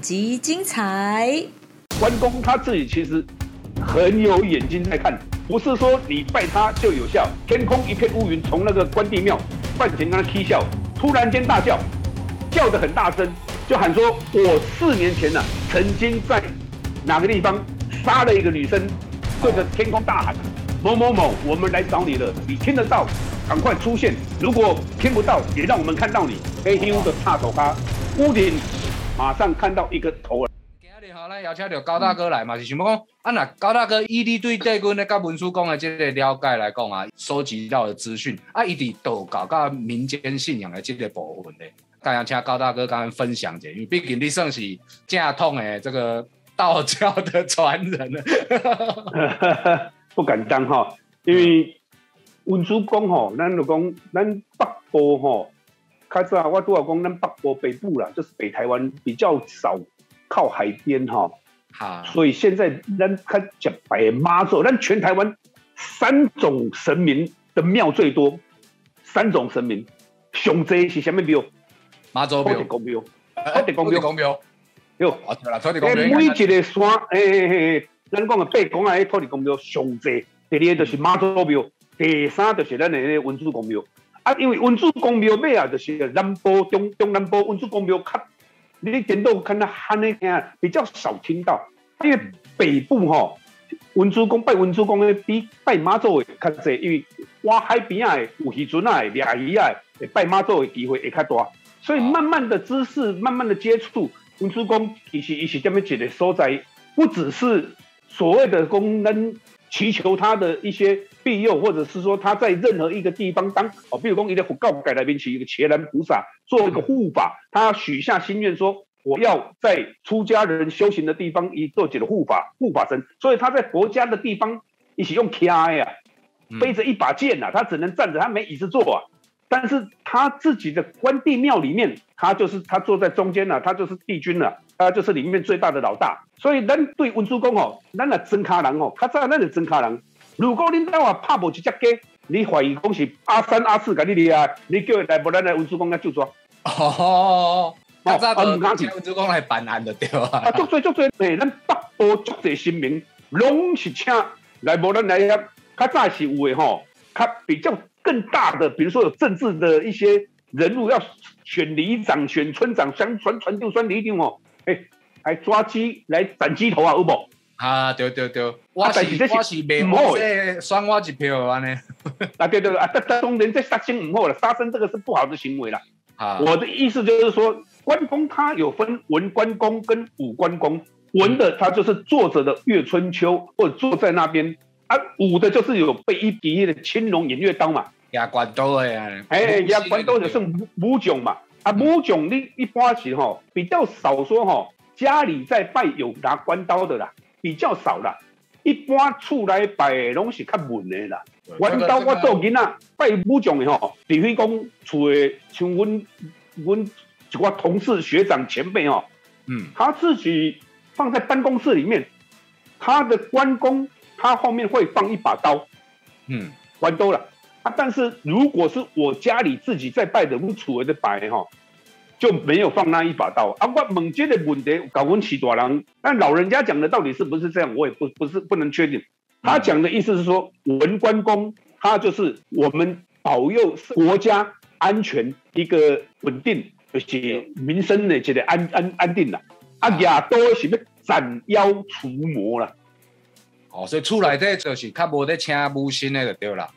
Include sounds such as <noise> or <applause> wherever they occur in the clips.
极精彩。关公他自己其实很有眼睛在看，不是说你拜他就有效。天空一片乌云，从那个关帝庙范前跟他踢笑，突然间大叫，叫得很大声，就喊说：“我四年前呢、曾经在哪个地方杀了一个女生，对着天空大喊某某某，我们来找你了，你听得到，赶快出现。如果听不到，也让我们看到你。”黑黑的插头咖，屋顶马上看到一个头今日吼，咱邀请到高大哥来嘛，是想要讲，啊那高大哥以你对帝君咧、甲文殊公的这个了解来讲啊，收集到的资讯，啊，伊伫道教甲民间信仰的这个部分咧，刚想请高大哥刚刚分享一下，因为毕竟你算是正统的这个道教的传人了。<laughs> 不敢当哈，因为文殊公吼，咱就讲咱北部吼，较早我拄要讲咱北部北部啦，就是北台湾比较少靠海边哈，哈，所以现在咱较讲白妈祖，咱全台湾三种神明的庙最多，三种神明，上济是啥物庙？土地妈祖庙，公庙，土地公庙。公庙，哟。哦对啦，土地公诶，庙每一个山，诶诶诶，咱讲的八公啊，迄土地公庙上济，第二就是妈祖庙，第三就是咱的迄个文殊公庙。啊，因为文殊公庙尾啊，就是南部中中南部文殊公庙较，你点到看到汉那个比较少听到，因为北部吼、文殊公拜文殊公的比拜妈祖的较济，因为挖海边啊有渔船啊掠鱼啊，拜妈祖的机会会较大，所以慢慢的知识，慢慢的接触。文殊公其实伊是这么一个所在，不只是所谓的功能祈求他的一些庇佑，或者是说他在任何一个地方当哦，比如讲一个佛告改那边起一个伽蓝菩萨做一个护法，他许下心愿说我要在出家人修行的地方以做几个护法护法神，所以他在佛家的地方一起用卡呀、啊背着一把剑呐、他只能站着，他没椅子坐啊。但是他自己的关帝庙里面，他就是他坐在中间了、他就是帝君了、他就是里面最大的老大。所以咱对文殊公哦，咱的真卡人哦，较早咱的真卡人。如果恁兜啊拍无一只鸡，你怀疑讲是阿三阿四甲你掠啊，你叫伊来无咱来文殊公来就抓。哦，较早啊唔敢去就请文殊公来办案就对啊，啊。足多足多，诶，咱北部足多新民，拢是请来无咱来遐。较早是有诶吼，较比较更大的，比如说有政治的一些人物要选里长、选村长、想传传就传里长哦，诶、来抓鸡来斩鸡头啊，有无？啊，对对对，我是我是袂唔好好势选我一票安尼。<laughs> 啊，对对对啊，但但当然这杀生唔好了，杀生这个是不好的行为啦。啊，我的意思就是说，关公他有分文关公跟武关公，文的他就是坐着的岳春秋，或者坐在那边啊；武的就是有被一敌的青龙偃月刀嘛，牙关刀的啊。哎，呀，关刀就是武武将嘛，啊，武将你一般是吼比较少说吼，家里在拜有拿关刀的啦，比较少啦。一般厝内拜的拢是较文的啦。阮兜我做囡仔拜武将的吼，除非讲厝的像阮阮一寡同事学长前辈吼，嗯，他自己放在办公室里面，他的关公他后面会放一把刀，嗯，玩多了啊。但是如果是我家里自己在拜的，阮厝的拜哈，就没有放那一把刀啊。我猛接的问题，搞问起大人，那老人家讲的到底是不是这样，我也不不是不能确定。他讲的意思是说，文关公他就是我们保佑国家安全一个稳定，而且民生的这个安安安定了。啊，亚多是要斩妖除魔啦。哦，所以厝内底就是较无咧请武神的就对啦。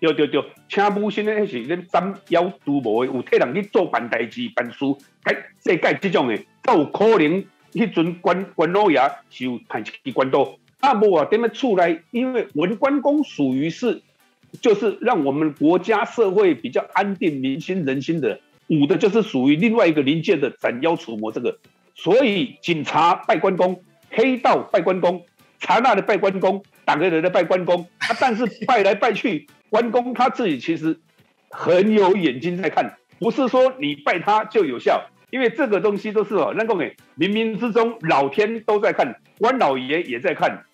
对对对，请武神咧是咧斩妖除魔的，有替人去做办代志、办事，改世界这种的，才有可能迄阵关关老爷是有派一关刀。啊，无啊，踮咧厝内，因为文关公属于是，就是让我们国家社会比较安定民心人心的。武的就是属于另外一个临界的斩妖除魔这个，所以警察拜关公，黑道拜关公，查那的拜关公，打个人的拜关公，啊，但是拜来拜去，<laughs> 关公他自己其实很有眼睛在看，不是说你拜他就有效，因为这个东西都是哦，那个诶，冥冥之中老天都在看，关老爷也在看，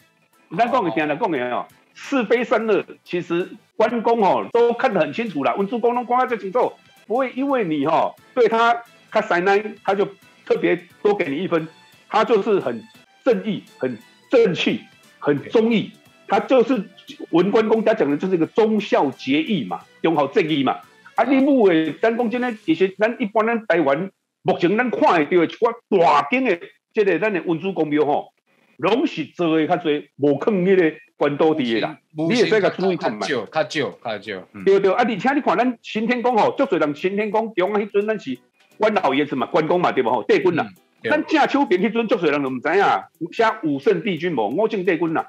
咱讲的听来讲的哦，是非善恶，其实关公哦都看得很清楚了，文殊公拢看得最清楚，不会因为你哈、哦、对他他塞奶，他就特别多给你一分，他就是很正义、很正气、很忠义，他就是文官公家讲的就是一个忠孝节义嘛，忠好正义嘛。啊，你母诶，咱讲真诶，其实咱一般咱台湾目前咱看会到一寡大间诶，即个咱诶文殊公庙吼，拢是做诶较侪无坑迄个官道地诶啦。你会使甲注意看嘛？较少，较少，较少。嗯对对，啊，而且你看咱新天宫吼，足侪人新天宫中啊，迄阵咱是关老爷子嘛，关公嘛，对无吼？帝君啦，对咱正手边迄阵足侪人都毋知影，写武圣帝君无，我正帝君啦，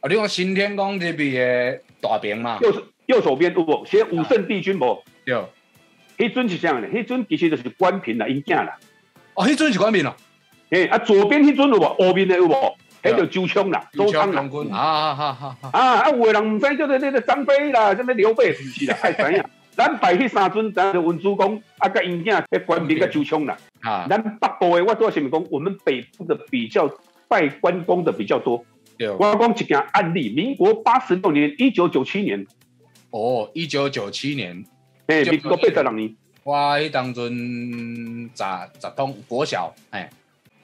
啊，你讲新天宫这边的大屏嘛？右手右手边有无？写武圣帝君无？对。迄阵是啥呢？迄阵其实就是关平啦，因囝啦。哦，迄阵是官平咯，诶，啊，左边迄阵有无？后面的有无？迄就周昌啦，周昌啦。军啊啊啊啊啊！啊啊，有的人毋知叫做那个张飞啦，什么刘备，是毋是啦？爱 <laughs> 知影。咱摆迄三尊，咱就文殊公，啊，甲因囝，迄关平甲周昌啦。啊，咱北部的，我做什么讲？我们北部的比较拜关公的比较多。对。我讲一件案例，民国八十六年，一九九七年，哦，一九九七年，诶，民国八十六年，我迄当阵十十通国小，哎，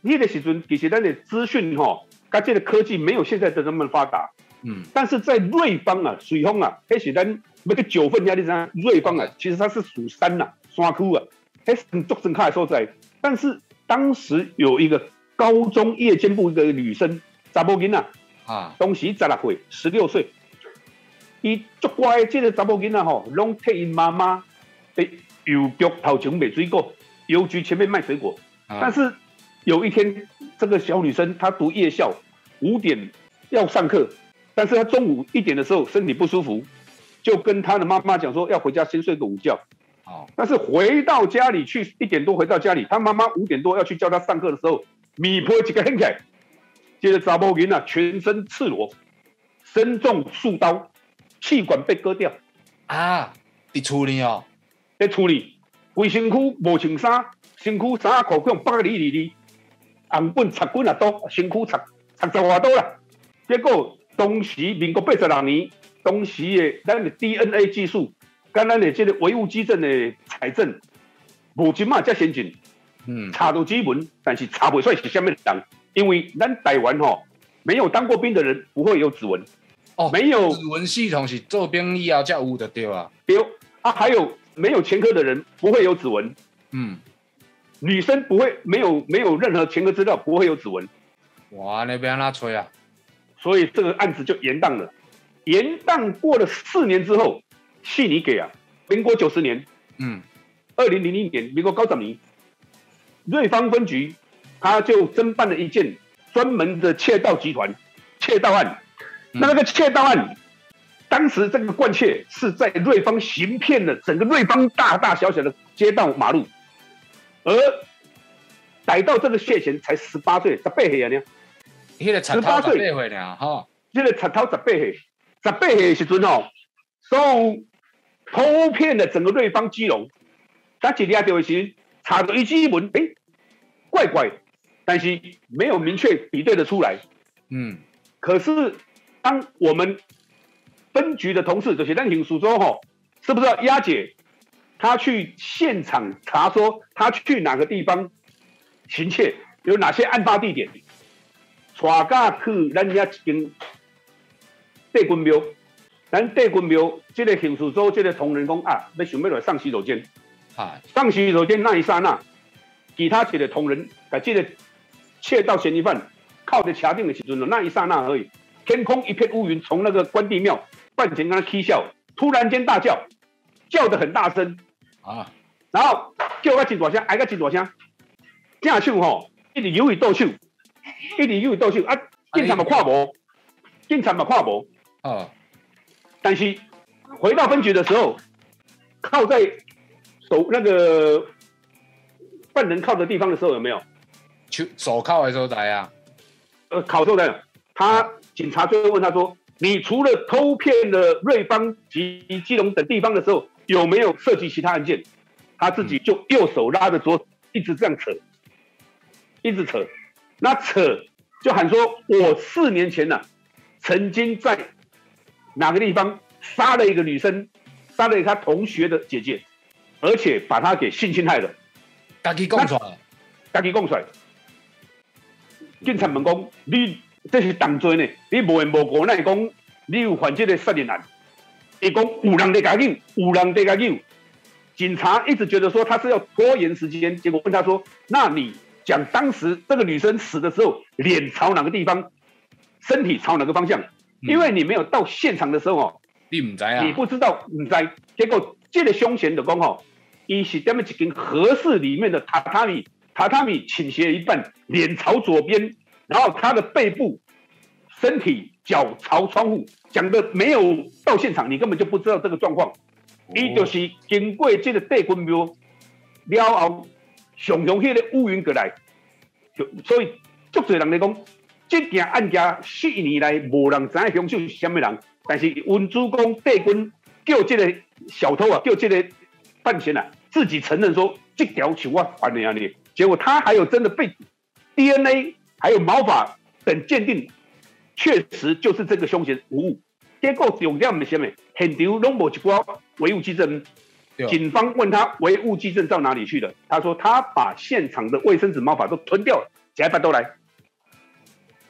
迄个时阵其实咱的资讯吼，甲这个科技没有现在的那么发达。嗯，但是在瑞芳啊、水丰啊，迄是咱那个九份压力山，瑞芳啊，其实它是属山呐、山区啊，还是很足深卡的所在。但是当时有一个高中夜间部的女生，查某囡仔，啊，当时十六岁、十六岁，伊足乖，这个查某囡仔吼，拢替因妈妈诶邮局头前卖水果，邮局前面卖水果。啊但是有一天，这个小女生她读夜校，五点要上课，但是她中午一点的时候身体不舒服，就跟他的妈妈讲说要回家先睡个午觉。哦，但是回到家里去一点多回到家里，他妈妈五点多要去叫他上课的时候，米婆几个很起来，接着查某囡啊全身赤裸，身中数刀，气管被割掉，啊，在处理哦，在处理，规身躯无穿衫，身躯衫裤用百里里里，红本插棍啊刀，身躯插插十外刀啦。结果当时民国八十六年，当时的咱的 DNA 技术，跟咱的这个唯物基证的财政，无即嘛才先进，嗯，查到基本，但是查不出来是什么人，因为咱台湾吼、没有当过兵的人不会有指纹，哦，没有指纹系统是做兵以后才有的对吧，对啊，还有没有前科的人不会有指纹，嗯，女生不会没有没有任何前科资料不会有指纹，哇，那边那吹啊？所以这个案子就延宕了。延宕过了四年之后，悉尼给啊，民国九十年，嗯，二零零零年，民国高十年，瑞芳分局他就侦办了一件专门的窃盗集团窃盗案。嗯。那那个窃盗案，当时这个惯窃是在瑞芳行骗的整个瑞芳大大小小的街道马路，而逮到这个谢贤才十八岁，十八岁啊呢，迄个贼头18十岁。八岁。呢，吼，这个贼头十八岁，十八岁的时阵哦，所有偷骗的整个瑞芳基隆，他一抓到的时查到一基本，诶，怪怪，但是没有明确比对的出来。嗯，可是当我们分局的同事，就是咱刑署说吼，是不是要押解他去现场查，说他去哪个地方行窃，有哪些案发地点？带甲去咱遐一间帝君庙，咱帝君庙这个刑事组这个同仁讲啊，要想要来上洗手间，啊，上洗手间那一刹那，其他一个同仁把这个窃盗嫌疑犯靠着车顶的时阵，那一刹那而已，天空一片乌云，从那个关帝庙半前跟他嬉笑，突然间大叫，叫得很大声，啊，然后叫个真大声，挨个真大声，正手吼一直有伊倒手，一直有伊倒手啊，警察嘛看无，警察嘛看无，哦，但是回到分局的时候，靠在手那个犯人靠的地方的时候，有没有？手手铐的所在啊，呃，考受的，他警察就会问他说：“你除了偷骗了瑞芳及基隆等地方的时候，有没有涉及其他案件？”他自己就右手拉着左手，一直这样扯，一直扯，那扯就喊说：“我四年前呢、曾经在哪个地方杀了一个女生，杀了他同学的姐姐，而且把她给性侵害了。”家己供出来，家己供出来。警察问讲，你这是当罪呢？你无缘无故那讲你有犯这个杀人案？伊讲有人在家救，有人在家救。警察一直觉得说他是要拖延时间，结果问他说：“那你讲当时这个女生死的时候，脸朝哪个地方，身体朝哪个方向？因为你没有到现场的时候哦，你唔知啊？你不知道，唔知。结果这个凶险的讲吼，伊是踮么一间合适里面的榻榻米，榻榻米倾斜一半，脸朝左边，然后他的背部、身体、脚朝窗户。讲的没有到现场，你根本就不知道这个状况。伊就是经过这个地军庙了后，上上迄个乌云过来，就所以足多人来讲，这件案件四年来无人知影凶手是什么人，但是文主公地军叫这个小偷啊，叫这个犯嫌啊，自己承认说这条是我犯的啊你，结果他还有真的被 DNA 还有毛发等鉴定，确实就是这个凶嫌无误。结果重点是什么？现场拢无一寡唯物之证，警方问他唯物基证到哪里去了？他说他把现场的卫生纸、毛发都吞掉了，假发都来，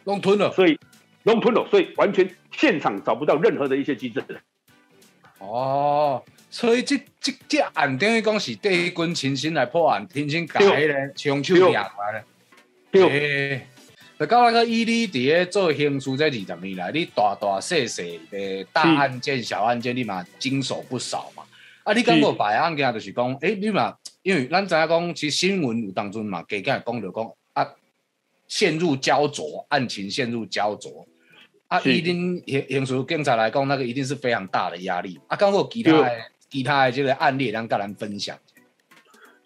弄吞了，所以弄吞了，所以完全现场找不到任何的一些机制的。哦，所以这这这案等于讲是第一军亲身来破案，亲身改咧，枪手抓来咧。对。就到那个伊你伫咧做刑事这二十年来，你大大细细的大案件、小案件，你嘛经手不少嘛。啊，你讲过白案件，就是讲，诶，你嘛，因为咱知影讲，其实新闻有当中嘛，加加讲着讲啊，陷入焦灼，案情陷入焦灼。啊，一定刑刑事警察来讲，那个一定是非常大的压力。啊，刚好其他的其他的这个案例，咱跟咱分享。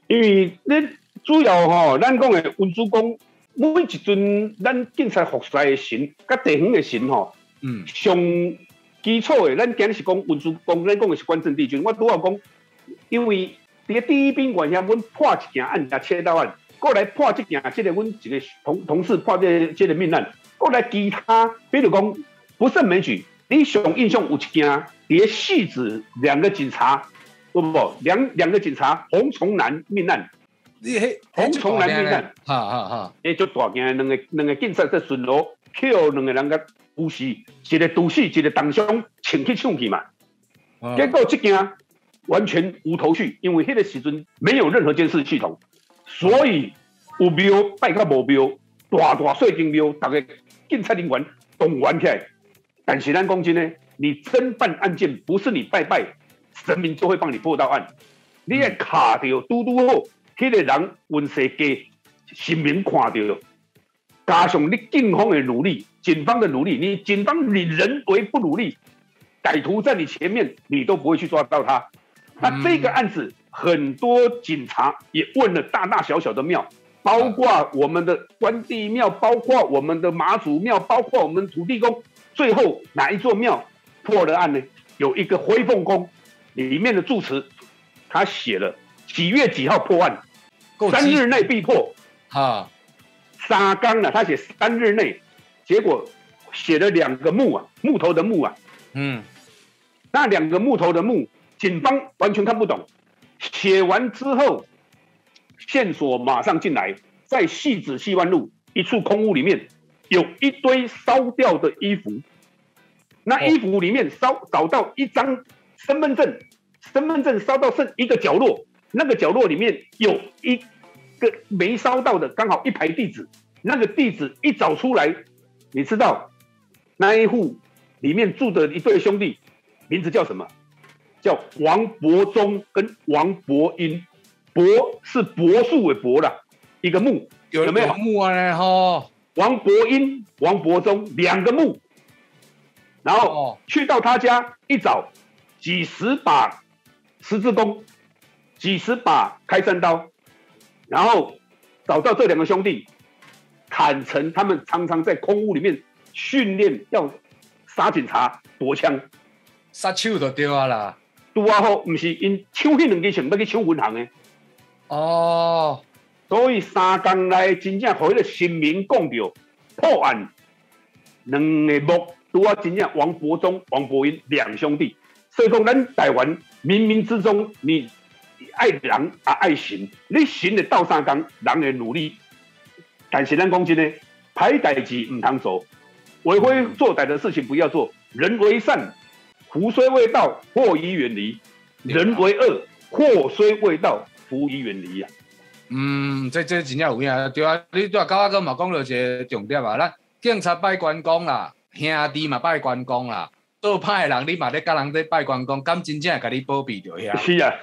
因为你主要吼，咱讲的文主公。每一尊咱警察服侍的神，甲地方的神吼，嗯，上基础的，咱今日是讲文殊公，咱讲的是关圣帝君。我拄好讲，因为伫个第一宾馆遐，阮破一件案，切到案，过来破这件，即个阮一个同同事破这这个命案，过来其他，比如讲不胜枚举。你上印象有一件，伫戏子两个警察，不不不，两两个警察洪崇南命案。红虫男命案，哈哈哈！诶，就大件两个两个警察在巡逻，Q 两个人个呼吸，一个毒死，一个当伤，请去抢去嘛。结果这件完全无头绪，因为迄个时阵没有任何监视系统，所以有庙拜个无庙，大大小金庙，大家警察人员动员起来。但是咱讲真呢，你侦办案件不是你拜拜，神明就会帮你破到案，你也卡掉嘟嘟好。迄个人运势低，神明看到，加上你警方的努力，警方的努力，你警方你人为不努力，歹徒在你前面，你都不会去抓到他。那这个案子，很多警察也问了大大小小的庙，包括我们的关帝庙，包括我们的妈祖庙，包括我们土地公，最后哪一座庙破了案呢？有一个灰凤宫里面的住持，他写了。几月几号破案？三日内必破。哈，沙缸啊？他写三日内，结果写了两个木啊，木头的木啊。嗯，那两个木头的木，警方完全看不懂。写完之后，线索马上进来，在戏子戏湾路一处空屋里面，有一堆烧掉的衣服。那衣服里面烧找到一张身份证，身份证烧到剩一个角落。那个角落里面有一个没烧到的，刚好一排地址。那个地址一找出来，你知道那一户里面住的一对兄弟，名字叫什么？叫王伯忠跟王伯英。伯是柏树的柏啦，一个木有没有木王伯英、王伯忠两个木，然后去到他家一找，几十把十字弓。几十把开山刀，然后找到这两个兄弟，坦诚他们常常在空屋里面训练要杀警察夺枪，杀手就对啊啦。拄啊好，唔是因抢迄两支枪要去抢银行的。哦，所以三工内真正互迄个新民讲着破案，两个目拄啊真正王伯忠、王伯英两兄弟，所以讲咱台湾冥冥之中你。爱人啊，爱神，你神的斗三工，人的努力但是咱讲真的，歹代志唔通做，为非作歹的事情不要做。人为善，福虽未到，祸已远离；人为恶，祸虽未到，福已远离啊。嗯，这这真正有影，对啊，你对啊，高阿哥嘛讲到一个重点啊，咱警察拜关公啦，兄弟嘛拜关公啦，做歹的人你嘛咧甲人咧拜关公，敢真正会甲你保庇着遐？是啊，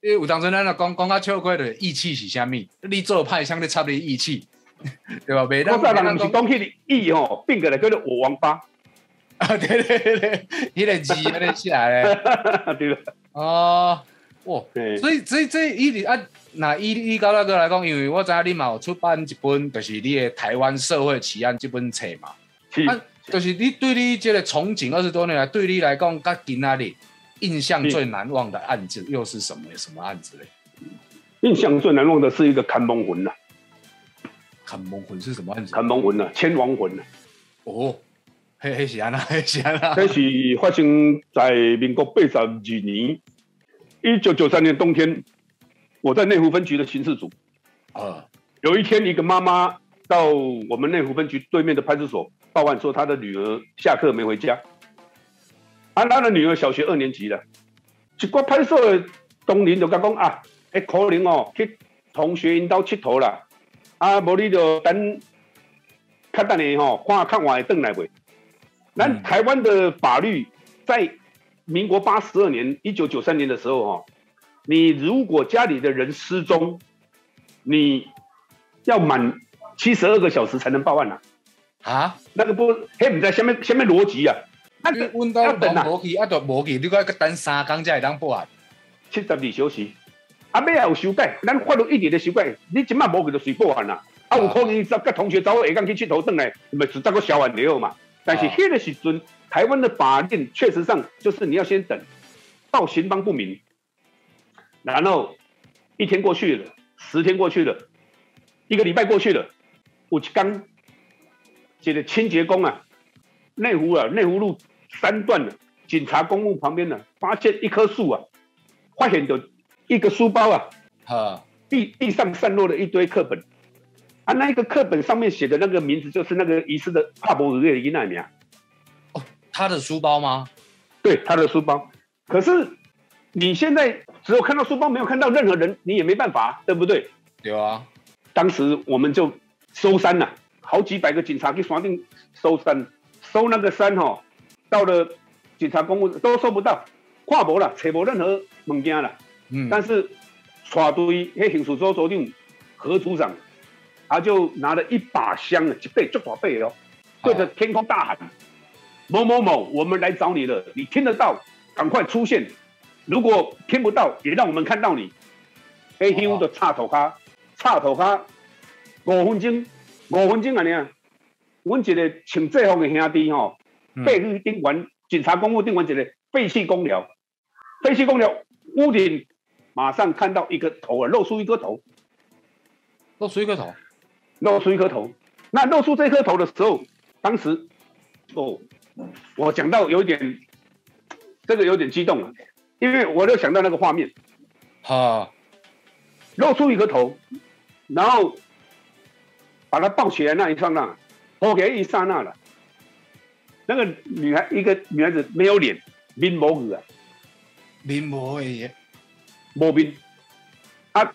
你有当阵咱就讲讲较笑过的义气是啥物？你做歹向你插你义气，<laughs> 对吧？袂当人毋是讲迄个义吼，变过来叫做我王八，啊，对对对对，迄个字安尼写来咧。对吧？<laughs> <laughs> 哦，哇！对所以这这伊直啊，那伊伊高大哥来讲，因为我知影你嘛有出版一本，就是你的《台湾社会奇案》这本册嘛。是啊，就是你对你这个从警二十多年来，对你来讲，甲今仔日印象最难忘的案子又是什么？什么案子嘞？印象最难忘的是一个看蒙魂呐，看蒙魂是什么案子？看蒙魂呐，千王魂呐。哦，嘿嘿是安那，嘿是安那。这是发生在民国八十二年，一九九三年冬天，我在内湖分局的刑事组。啊，有一天，一个妈妈到我们内湖分局对面的派出所报案，说她的女儿下课没回家。啊，她的女儿小学二年级了，一个派出所的同仁就甲讲啊，哎，可能哦去同学因兜佚佗啦，啊，无你就等较等下吼，看看我会转来袂。咱嗯台湾的法律在民国八十二年、一九九三年的时候哦，你如果家里的人失踪，你要满七十二个小时才能报案呐、啊，那个不，嘿不知下面下面逻辑啊，那个你阮兜要等啊。拢无去，啊，都无去，你要等三工才会当报案。七十二小时，啊，尾也有修改，咱法律一直在修改，你即摆无去就随报案啦。啊，有可能甲甲同学走下港去佚佗转来，咪只得个消完了嘛。但是啊。迄个时阵，台湾的法令确实上就是你要先等到行方不明，然后一天过去了，十天过去了，一个礼拜过去了，有一天，这个清洁工啊，内湖啊，内湖路三段的警察公墓旁边呢，发现一棵树啊，发现有一个书包啊，啊，地地上散落了一堆课本，啊，那一个课本上面写的那个名字就是那个遗失的帕博尔的伊奈米啊，他的书包吗？对，他的书包。可是你现在只有看到书包，没有看到任何人，你也没办法，对不对？有啊，当时我们就搜山了，好几百个警察去锁定搜山，搜那个山哈、到了警察公务都搜不到，跨无了，扯无任何物件了。嗯，但是带队迄刑事组组长何组长，他就拿了一把香啊，一背就大背哦，对着天空大喊：“某某某，我们来找你了，你听得到，赶快出现！如果听不到，也让我们看到你。”黑香的插头卡，插头卡五分钟，五分钟安尼啊。阮一个穿制服的兄弟吼，嗯背去顶完警察公务顶完一个废弃公寮，废弃公寮屋顶马上看到一个头啊，露出一颗头，露出一个头，露出一颗头。那露出这颗头的时候，当时哦，我讲到有一点，这个有点激动了，因为我就想到那个画面，哈，露出一颗头，然后把它抱起来那一刹那，抱起来一刹那了，那个女孩一个女孩子没有脸，面无语啊，面无的嘢，无面。啊，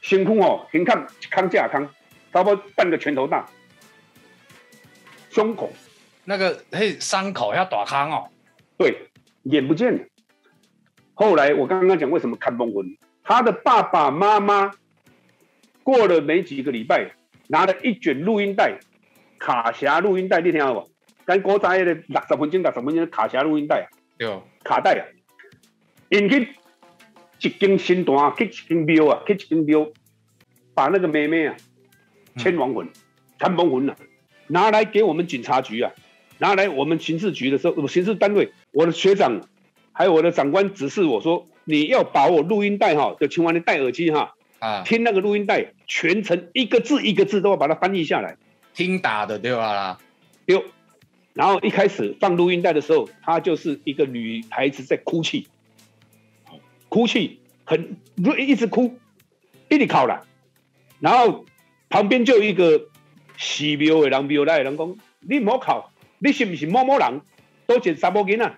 辛苦哦，形看康架康，差不多半个拳头大，胸口那个嘿伤口要打康哦，对眼不见了。后来我刚刚讲为什么看崩魂，他的爸爸妈妈过了没几个礼拜，拿了一卷录音带，卡匣录音带，你听到无？咱古早迄个六十分钟、六十分钟的卡匣录音带啊，对，卡带啊，因去一根新单，去一根标啊，去一根标，把那个妹妹啊，千王魂、看崩魂啊，拿来给我们警察局啊，拿来我们刑事局的时候，我刑事单位，我的学长还有我的长官指示我说，你要把我录音带哈，就请完你戴耳机哈，啊，听那个录音带，全程一个字一个字都要把它翻译下来。听打的对吧啦？丢。然后一开始放录音带的时候，她就是一个女孩子在哭泣，哭泣，很一直哭，一直考了。然后旁边就有一个寺庙的人庙来的人讲，你莫靠，你是不是某某人？都是查某囡仔，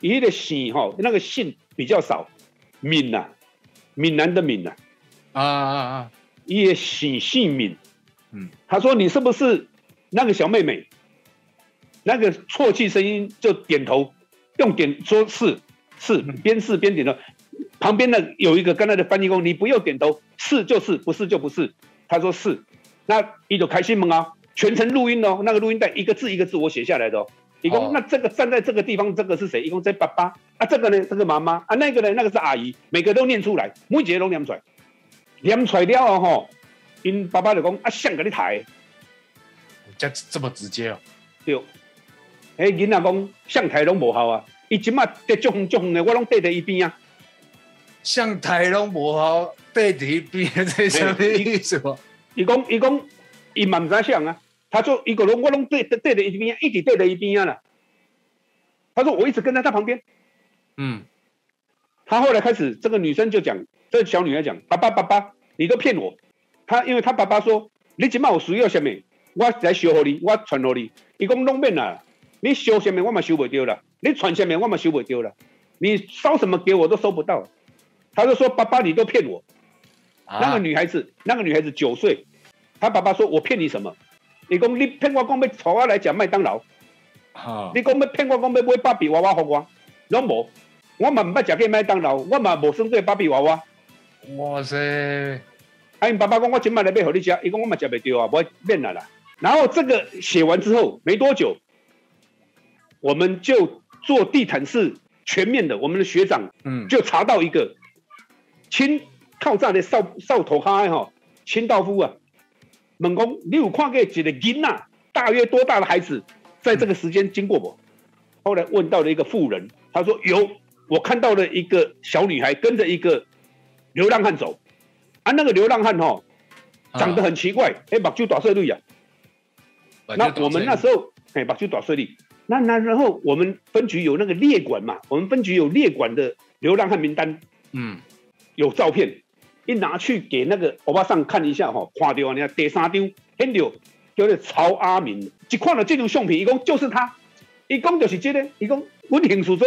伊的姓吼，那个姓比较少，闽呐，闽南的闽呐，啊啊啊！伊的姓姓闽，嗯，他说你是不是那个小妹妹？那个啜泣声音就点头，用点说是是，边是边点头。旁边的有一个跟他的翻译工，你不要点头，是就是，不是就不是。他说是，那伊就开心吗？啊，全程录音哦，那个录音带一个字一个字我写下来的哦。一共那这个站在这个地方，这个是谁？一共这爸爸。啊，这个呢，这个妈妈。啊，那个呢，那个是阿姨，每个都念出来，每一个都念出来，念出来了哦吼，因爸爸就讲啊，像给你抬，这这么直接哦，对，哎，囡仔讲像台拢无效啊，伊即马得足风足风的，我拢缀在一边啊，像台拢无效，缀在一边，这什么意思？伊讲伊讲伊嘛唔知想啊。他说：“一个人，我拢对对着一边，一直对着一边啊。”他说：“我一直跟在他旁边。”嗯，他后来开始，这个女生就讲，这小女孩讲：“爸爸，爸爸，你都骗我。”他因为他爸爸说：“你今晚我需要什么，我来修好你，我传好你。一共弄变了，你修什么我嘛修不掉了，你传什么我嘛修不掉了，你烧什么给我都收不到。”他就说：“爸爸，你都骗我。”那个女孩子，那个女孩子九岁，她爸爸说：“我骗你什么？”你讲你骗我讲要带我来讲麦当劳，你讲要骗我讲要买芭比娃娃给我，拢无，我嘛唔捌食过麦当劳，我嘛无生过芭比娃娃。哇塞！啊，因爸爸讲我今晚来买给你食，伊讲我嘛食袂掉啊，不免了啦。然后这个写完之后没多久，我们就做地毯式全面的，我们的学长嗯就查到一个清靠站的少少头哈哈清道夫啊。问讲，你有看过一个囡仔，大约多大的孩子，在这个时间经过不？后来问到了一个妇人，他说有，我看到了一个小女孩跟着一个流浪汉走，啊，那个流浪汉哈，长得很奇怪，哎，目睭大碎绿呀。那我们那时候，哎，目睭大碎绿，那那然后我们分局有那个列管嘛，我们分局有列管的流浪汉名单，嗯，有照片。一拿去给那个欧巴桑看一下哈，看到你看第三张，看到叫做曹阿明，一看到这种相片，伊讲就是他，伊讲就是这个，一共我听说说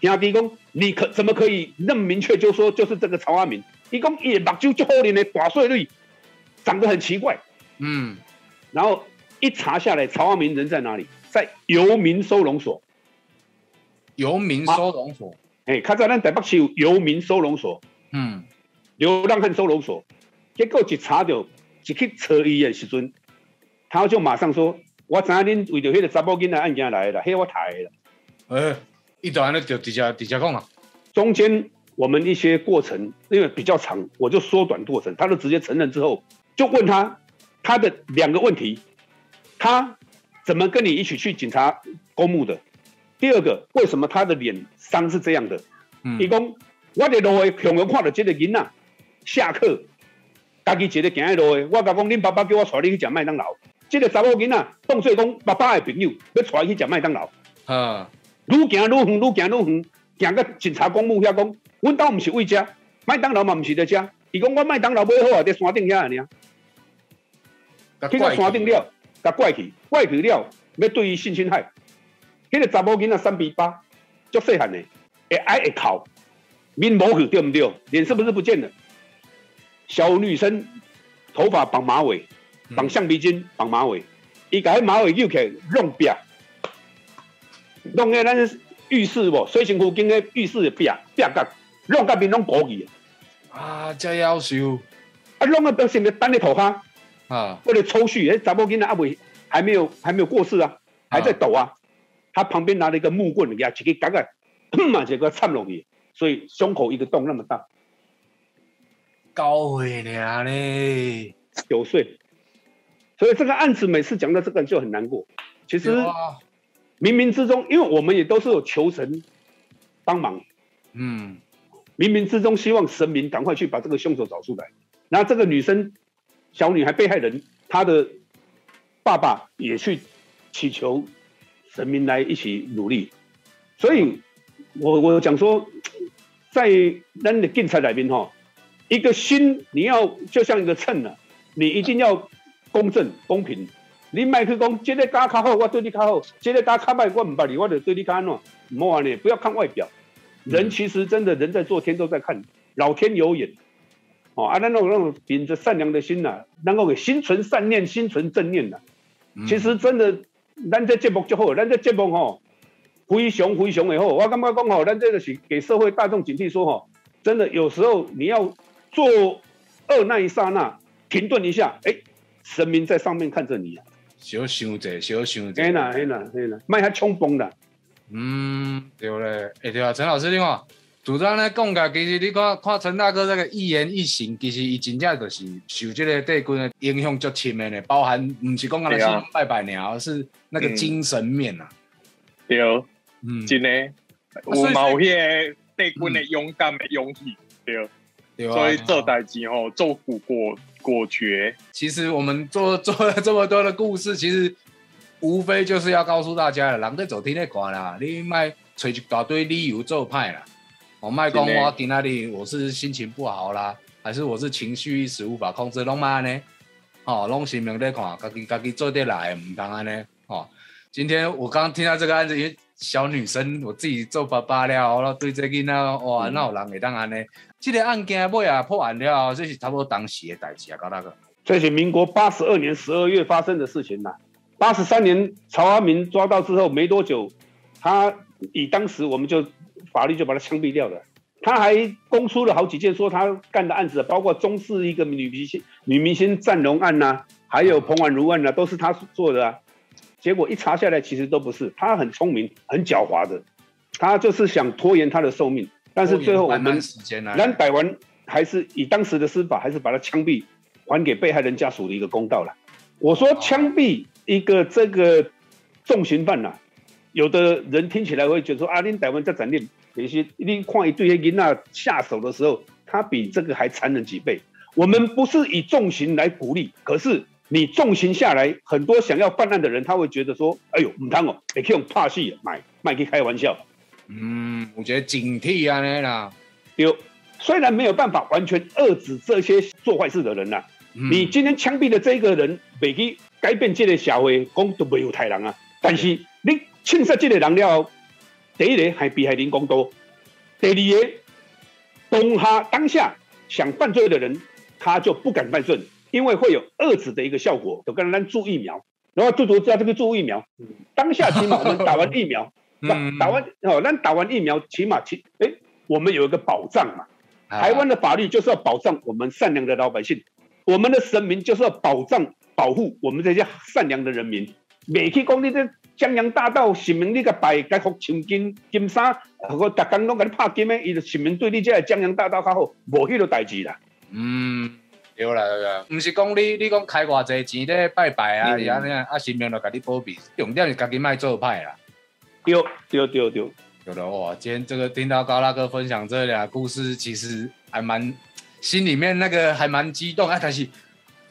兄弟讲，你可怎么可以那么明确就说就是这个曹阿明？伊讲伊目睭就好脸的大税率，长得很奇怪，嗯，然后一查下来，曹阿明人在哪里？在游民收容所，游民收容所，哎，他在咱台北市游民收容所，嗯。流浪汉收容所，结果一查到，一去查伊的时阵，他就马上说：“我知影恁为着迄个查某囡仔案件来了，迄我抬了。”哎，一段那就直接直接讲啊。中间我们一些过程因为比较长，我就缩短过程。他就直接承认之后，就问他他的两个问题：他怎么跟你一起去警察公墓的？第二个，为什么他的脸伤是这样的？嗯，伊讲我伫路诶向我看到这个囡仔。下课，家己一个行喺路诶。我甲讲，恁爸爸叫我带你去食麦当劳。这个查某囡仔当做讲爸爸的朋友，要带伊去食麦当劳。啊，愈行愈远，愈行愈远，行到警察公墓遐讲，阮兜毋是为食麦当劳嘛，毋是在食。伊讲我麦当劳买好啊，伫山顶遐尔。去到山顶了，甲怪去，怪去了，要对伊性侵害。迄个查某囡仔三比八，足细汉的，会爱会哭，面无去对毋对？脸是不是不见了？小女生头发绑马尾，绑橡皮筋，绑马尾，伊甲迄马尾扭起来弄扁，弄个咱浴室无，水深附近个浴室的壁壁角，弄甲面拢鼓去。啊，真夭寿！啊，弄个表现个等咧涂骹啊，为了抽蓄，迄查某囡仔阿未还没有还没有过世啊，还在抖啊。他旁边拿了一个木棍，呀，一个夹个，嘛，这个插落去，所以胸口一个洞那么大。高岁了嘞，九岁，所以这个案子每次讲到这个就很难过。其实冥冥之中，因为我们也都是有求神帮忙，嗯，冥冥之中希望神明赶快去把这个凶手找出来。然后这个女生小女孩被害人，她的爸爸也去祈求神明来一起努力。所以我我讲说，在咱的警察里面哈。一个心，你要就像一个秤呢，你一定要公正公平。你麦去讲，这个家较好，我对你较好；这个家较歹，我唔捌你，我就对你较安怎？唔好安尼，不要看外表。人其实真的，人在做，天都在看，老天有眼。哦，啊，那种那种秉着善良的心呐，能够给心存善念，心存正念呐。其实真的，咱这节目就好，咱这节目吼，非常非常的好。我感觉讲吼，咱这个是给社会大众警惕，说吼，真的有时候你要做二那一刹那，停顿一下，哎，神明在上面看着你啊。小想者，小想者。哎啦，哎啦，哎啦，卖遐冲崩啦。嗯，对咧，哎对啊，陈老师你看，组长咧讲个，其实你看看陈大哥这个一言一行，其实伊真正就是受这个帝君的影响足深的呢，包含唔是讲那些拜拜鸟，是那个精神面呐。对，嗯，真的，有冒迄个帝君的勇敢的勇气，对，对所以这代志吼，做苦果。果决。其实我们做做了这么多的故事，其实无非就是要告诉大家了，人在走天那关啦，你卖找一大堆理由做派啦。我卖讲我在那里，我是心情不好啦，还是我是情绪一时无法控制，拢嘛呢？哦，拢是明在看，家己家己做得来，唔当安呢？哦，今天我刚听到这个案子，因为小女生，我自己做爸爸了，然后对这个呢，哇，那有人会当安呢？这个案件尾啊破案了，这是差不多当时的代志啊，高大哥。这是民国八十二年十二月发生的事情呐。八十三年曹阿明抓到之后没多久，他以当时我们就法律就把他枪毙掉了。他还供出了好几件说他干的案子，包括中视一个女明星女明星占龙案呐，还有彭婉如案呐，都是他做的啊。结果一查下来，其实都不是。他很聪明，很狡猾的，他就是想拖延他的寿命。但是最后我们南逮完还是以当时的司法，还是把他枪毙，还给被害人家属的一个公道了。我说枪毙一个这个重刑犯呐，有的人听起来会觉得说啊，你逮完再斩令，有些你看一对人那下手的时候，他比这个还残忍几倍。我们不是以重刑来鼓励，可是你重刑下来，很多想要犯案的人他会觉得说，哎呦，唔贪哦，也可以用怕戏买，卖可以开玩笑。嗯，我觉得警惕啊，那啦，有虽然没有办法完全遏制这些做坏事的人呐，你今天枪毙的这个人，未去改变这个社会，讲都没有太人啊。但是你枪杀这个人了，第一个还比害人讲多，第二个当下当下想犯罪的人，他就不敢犯罪，因为会有遏制的一个效果。有个人注疫苗，然后最多知道这个注疫苗，当下起码我们打完疫苗。<laughs> 打打完哦，那打完疫苗，起码起哎，我们有一个保障嘛。台湾的法律就是要保障我们善良的老百姓，我们的神明就是要保障保护我们这些善良的人民。每去讲你这江洋大盗，神明你个摆该服千金金沙，我逐工拢给你拍金的，伊就神明对你这江洋大盗较好，无迄个代志啦。嗯，对啦对啦，唔是讲你你讲开偌济钱咧拜拜啊，然后呢啊神明就给你保庇，重点是家己卖做歹啦。丢丢丢丢，有的哇！今天这个听到高大哥分享这俩故事，其实还蛮心里面那个还蛮激动啊。但是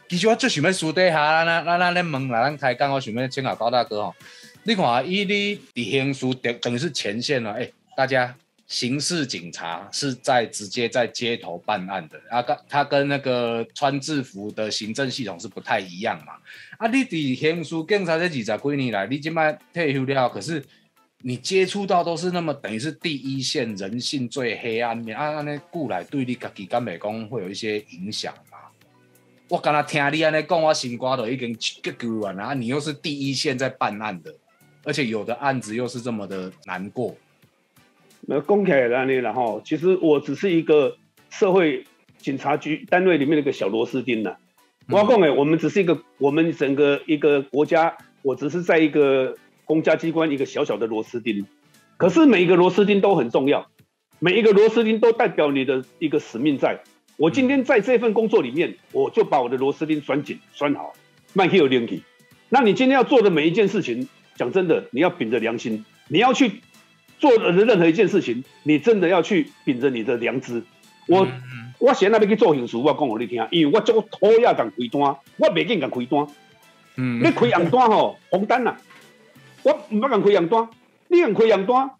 其实我最想要输底下，那那那那问啦，咱开讲我想要请教高大哥吼。你看，伊你的刑书等等于是前线了，哎，大家刑事警察是在直接在街头办案的啊，跟他跟那个穿制服的行政系统是不太一样嘛。啊，你的刑事警察这二十几年来，你今麦退休了，可是。你接触到都是那么等于是第一线人性最黑暗面啊，那过来对你自己跟美工会有一些影响嘛？我刚才听你安尼讲，我心肝都已经结够完了啊！你又是第一线在办案的，而且有的案子又是这么的难过。那公开的案例了哈，其实我只是一个社会警察局单位里面的一个小螺丝钉呐。我讲诶，我们只是一个我们整个一个国家，我只是在一个。公家机关一个小小的螺丝钉，可是每一个螺丝钉都很重要，每一个螺丝钉都代表你的一个使命。在我今天在这份工作里面，我就把我的螺丝钉拴紧、拴好，迈克有灵体。那你今天要做的每一件事情，讲真的，你要秉着良心，你要去做的任何一件事情，你真的要去秉着你的良知。我我现在要去做刑事，我讲给你听，因为我做拖亚敢开单，我未见敢开单。嗯，你开红单吼，红单啊。我唔捌人开红单，你敢开红单，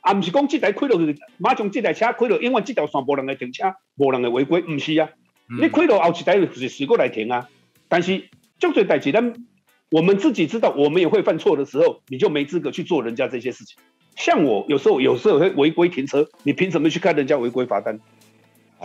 啊，唔是讲这台开落去，马上这台车开落，因为这条线无人来停车，无人来违规，唔是啊。你开落后一台是随过来停啊。但是就这代志，咱我们自己知道，我们也会犯错的时候，你就没资格去做人家这些事情。像我有时候有时候会违规停车，你凭什么去看人家违规罚单？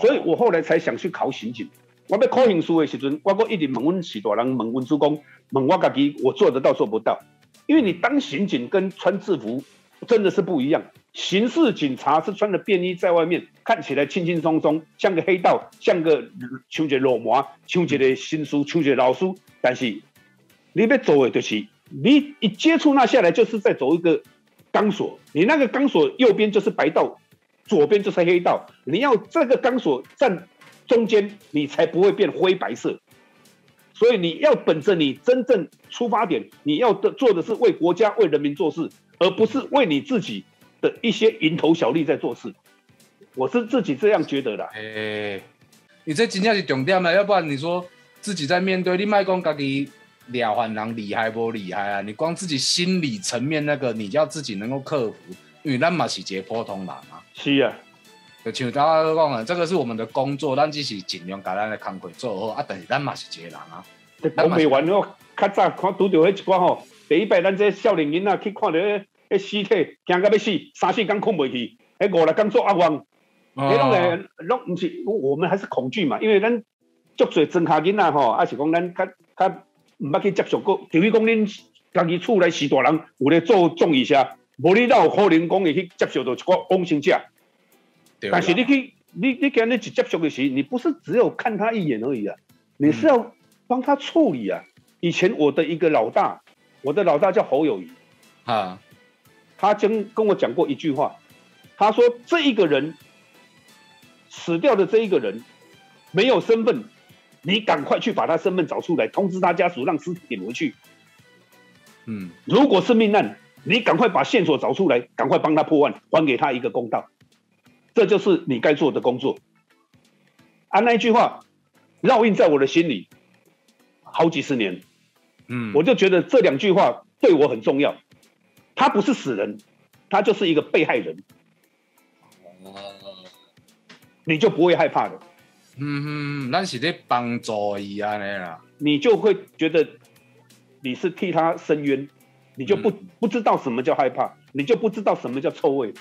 所以我后来才想去考刑警。我要考刑书的时阵，我我一直问阮许大人，问阮主公，问我家己，我做得到做不到？因为你当刑警跟穿制服真的是不一样。刑事警察是穿着便衣在外面，看起来轻轻松松，像个黑道，像个像一个老麻，像一个新书，像一个老书。但是你要做的就是你一接触那下来，就是在走一个钢索，你那个钢索右边就是白道，左边就是黑道，你要这个钢索站。中间你才不会变灰白色，所以你要本着你真正出发点，你要的做的是为国家、为人民做事，而不是为你自己的一些蝇头小利在做事。我是自己这样觉得的。哎，你这真正是重点啊！要不然你说自己在面对你麦讲家己了凡人厉害不厉害啊？你光自己心理层面那个，你要自己能够克服，因为咱嘛是一个普通人啊。是啊。就像大家讲啊，这个是我们的工作，咱只是尽量把咱的工作做好啊。但是咱嘛是一个人啊。讲未完哦，较早看拄着迄一寡吼，第一摆咱这少年囡仔去看着迄迄尸体，惊到要死，三四天困袂去，迄五六天做阿旺，迄种诶，拢毋是，我们还是恐惧嘛，因为咱足侪真下囡仔吼，还是讲咱较较毋捌去接触过，除非讲恁家己厝内是大人有咧做种一下，无你哪有可能讲会去接触到一个风行者。但是你去，你你跟人去接触的时，你不是只有看他一眼而已啊，你是要帮他处理啊。以前我的一个老大，我的老大叫侯友谊啊，他曾跟我讲过一句话，他说这一个人死掉的这一个人没有身份，你赶快去把他身份找出来，通知他家属让尸体领回去。嗯，如果是命案，你赶快把线索找出来，赶快帮他破案，还给他一个公道。这就是你该做的工作。啊，那一句话烙印在我的心里好几十年。嗯，我就觉得这两句话对我很重要。他不是死人，他就是一个被害人。哦，你就不会害怕的。嗯嗯，那是在帮助伊安尼啦。你就会觉得你是替他伸冤，你就不不知道什么叫害怕，你就不知道什么叫臭味。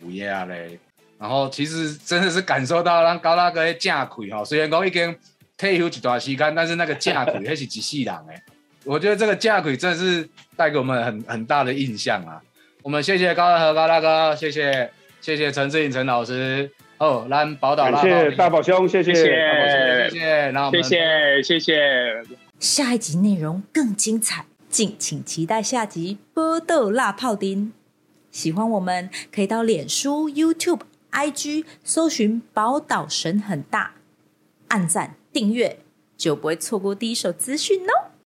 不要嘞。然后其实真的是感受到让高大哥的架魁哈，虽然讲已经退休一段时间，但是那个架魁还是一世人哎。我觉得这个架魁真的是带给我们很很大的印象啊。我们谢谢高大和高大哥，谢谢谢谢陈志颖陈老师哦，来宝岛，谢谢大宝兄，谢谢谢谢谢谢，谢谢谢谢。下一集内容更精彩，敬请期待下集《波豆辣泡丁》。喜欢我们可以到脸书、YouTube。IG 搜寻宝岛神很大，按赞订阅就不会错过第一手资讯哦。